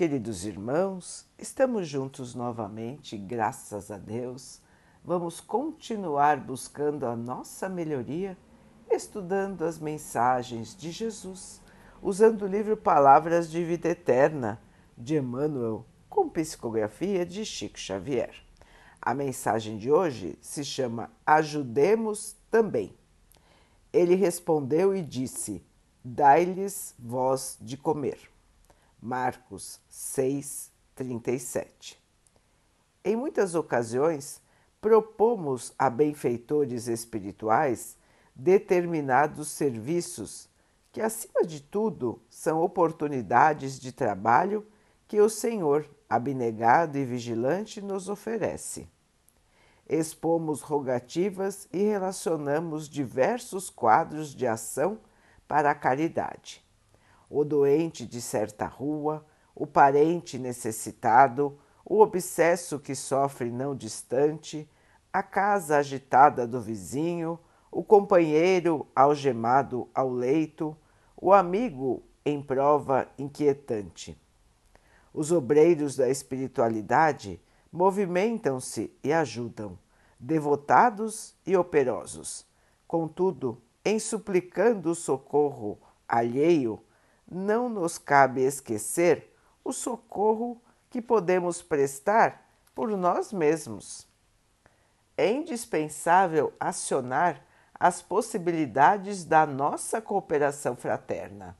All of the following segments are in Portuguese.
Queridos irmãos, estamos juntos novamente, graças a Deus. Vamos continuar buscando a nossa melhoria, estudando as mensagens de Jesus, usando o livro Palavras de Vida Eterna de Emmanuel, com psicografia de Chico Xavier. A mensagem de hoje se chama Ajudemos também. Ele respondeu e disse: Dai-lhes voz de comer. Marcos 6, 37. Em muitas ocasiões, propomos a benfeitores espirituais determinados serviços que, acima de tudo, são oportunidades de trabalho que o Senhor, abnegado e vigilante, nos oferece. Expomos rogativas e relacionamos diversos quadros de ação para a caridade o doente de certa rua, o parente necessitado, o obsesso que sofre não distante, a casa agitada do vizinho, o companheiro algemado ao leito, o amigo em prova inquietante. Os obreiros da espiritualidade movimentam-se e ajudam, devotados e operosos. Contudo, em suplicando o socorro alheio, não nos cabe esquecer o socorro que podemos prestar por nós mesmos. É indispensável acionar as possibilidades da nossa cooperação fraterna,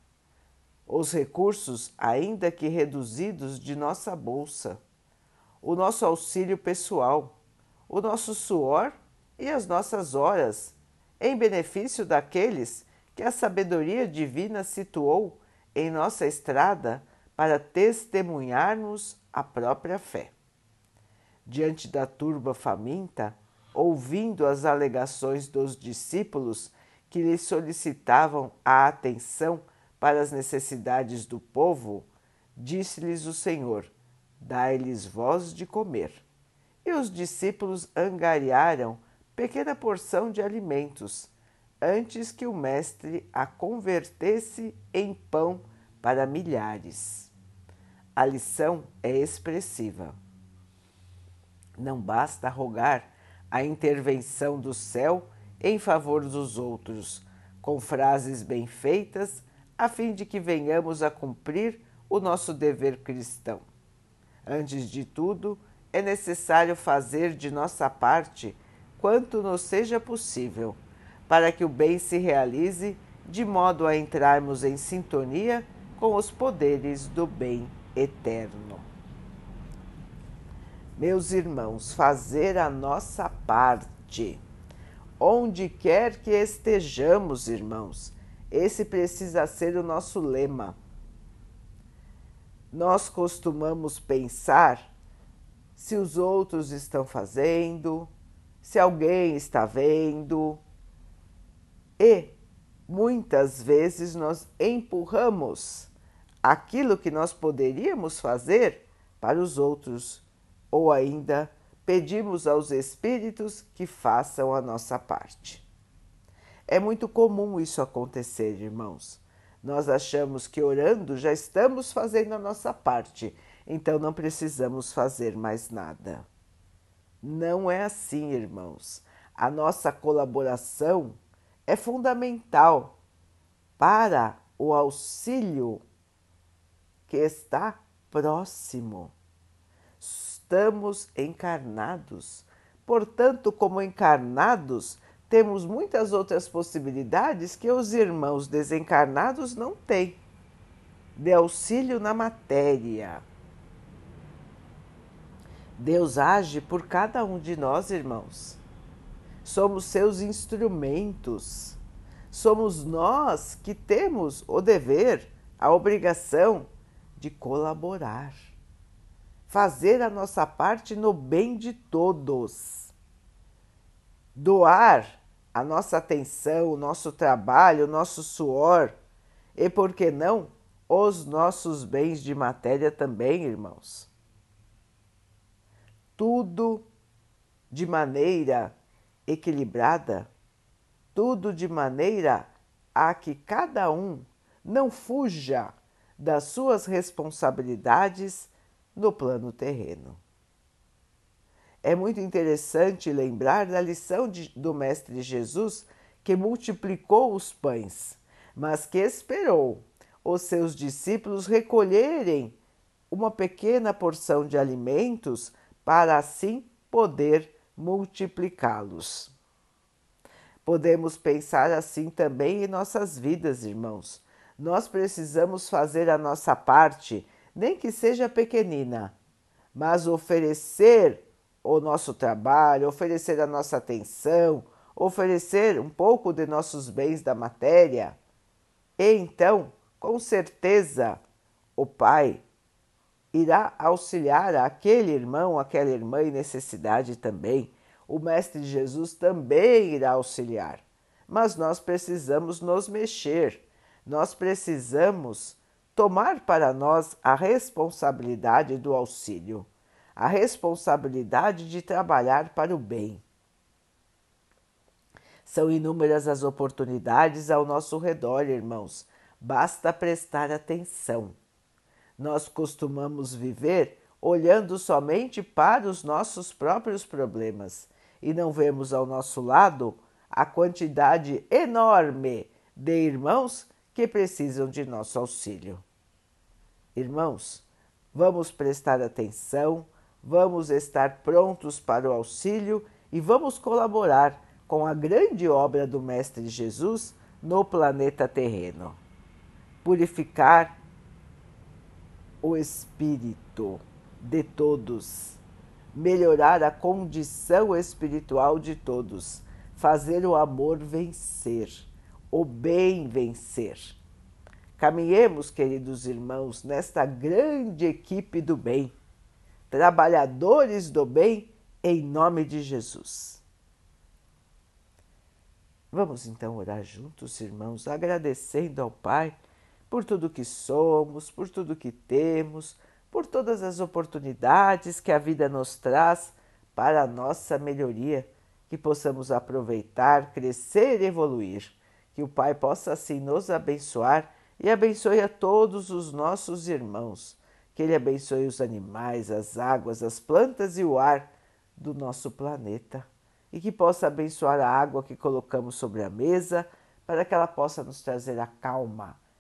os recursos, ainda que reduzidos, de nossa bolsa, o nosso auxílio pessoal, o nosso suor e as nossas horas, em benefício daqueles que a sabedoria divina situou em nossa estrada para testemunharmos a própria fé. Diante da turba faminta, ouvindo as alegações dos discípulos que lhe solicitavam a atenção para as necessidades do povo, disse-lhes o Senhor: Dai-lhes voz de comer. E os discípulos angariaram pequena porção de alimentos antes que o Mestre a convertesse em pão para milhares. A lição é expressiva. Não basta rogar a intervenção do céu em favor dos outros, com frases bem feitas, a fim de que venhamos a cumprir o nosso dever cristão. Antes de tudo, é necessário fazer de nossa parte quanto nos seja possível para que o bem se realize de modo a entrarmos em sintonia com os poderes do bem eterno. Meus irmãos, fazer a nossa parte. Onde quer que estejamos, irmãos, esse precisa ser o nosso lema. Nós costumamos pensar se os outros estão fazendo, se alguém está vendo, e muitas vezes nós empurramos aquilo que nós poderíamos fazer para os outros, ou ainda pedimos aos espíritos que façam a nossa parte. É muito comum isso acontecer, irmãos. Nós achamos que orando já estamos fazendo a nossa parte, então não precisamos fazer mais nada. Não é assim, irmãos. A nossa colaboração é fundamental para o auxílio que está próximo. Estamos encarnados. Portanto, como encarnados, temos muitas outras possibilidades que os irmãos desencarnados não têm de auxílio na matéria. Deus age por cada um de nós, irmãos somos seus instrumentos. Somos nós que temos o dever, a obrigação de colaborar, fazer a nossa parte no bem de todos, doar a nossa atenção, o nosso trabalho, o nosso suor e, por que não, os nossos bens de matéria também, irmãos. Tudo de maneira equilibrada, tudo de maneira a que cada um não fuja das suas responsabilidades no plano terreno. É muito interessante lembrar da lição de, do Mestre Jesus que multiplicou os pães, mas que esperou os seus discípulos recolherem uma pequena porção de alimentos para assim poder multiplicá-los. Podemos pensar assim também em nossas vidas, irmãos. Nós precisamos fazer a nossa parte, nem que seja pequenina, mas oferecer o nosso trabalho, oferecer a nossa atenção, oferecer um pouco de nossos bens da matéria. E então, com certeza, o Pai irá auxiliar aquele irmão, aquela irmã em necessidade também. O Mestre Jesus também irá auxiliar. Mas nós precisamos nos mexer, nós precisamos tomar para nós a responsabilidade do auxílio, a responsabilidade de trabalhar para o bem. São inúmeras as oportunidades ao nosso redor, irmãos, basta prestar atenção. Nós costumamos viver olhando somente para os nossos próprios problemas e não vemos ao nosso lado a quantidade enorme de irmãos que precisam de nosso auxílio. Irmãos, vamos prestar atenção, vamos estar prontos para o auxílio e vamos colaborar com a grande obra do Mestre Jesus no planeta terreno. Purificar o espírito de todos, melhorar a condição espiritual de todos, fazer o amor vencer o bem vencer. Caminhemos, queridos irmãos, nesta grande equipe do bem, trabalhadores do bem, em nome de Jesus. Vamos então orar juntos, irmãos, agradecendo ao Pai por tudo que somos, por tudo que temos, por todas as oportunidades que a vida nos traz para a nossa melhoria, que possamos aproveitar, crescer e evoluir que o Pai possa assim nos abençoar e abençoe a todos os nossos irmãos. Que Ele abençoe os animais, as águas, as plantas e o ar do nosso planeta. E que possa abençoar a água que colocamos sobre a mesa, para que ela possa nos trazer a calma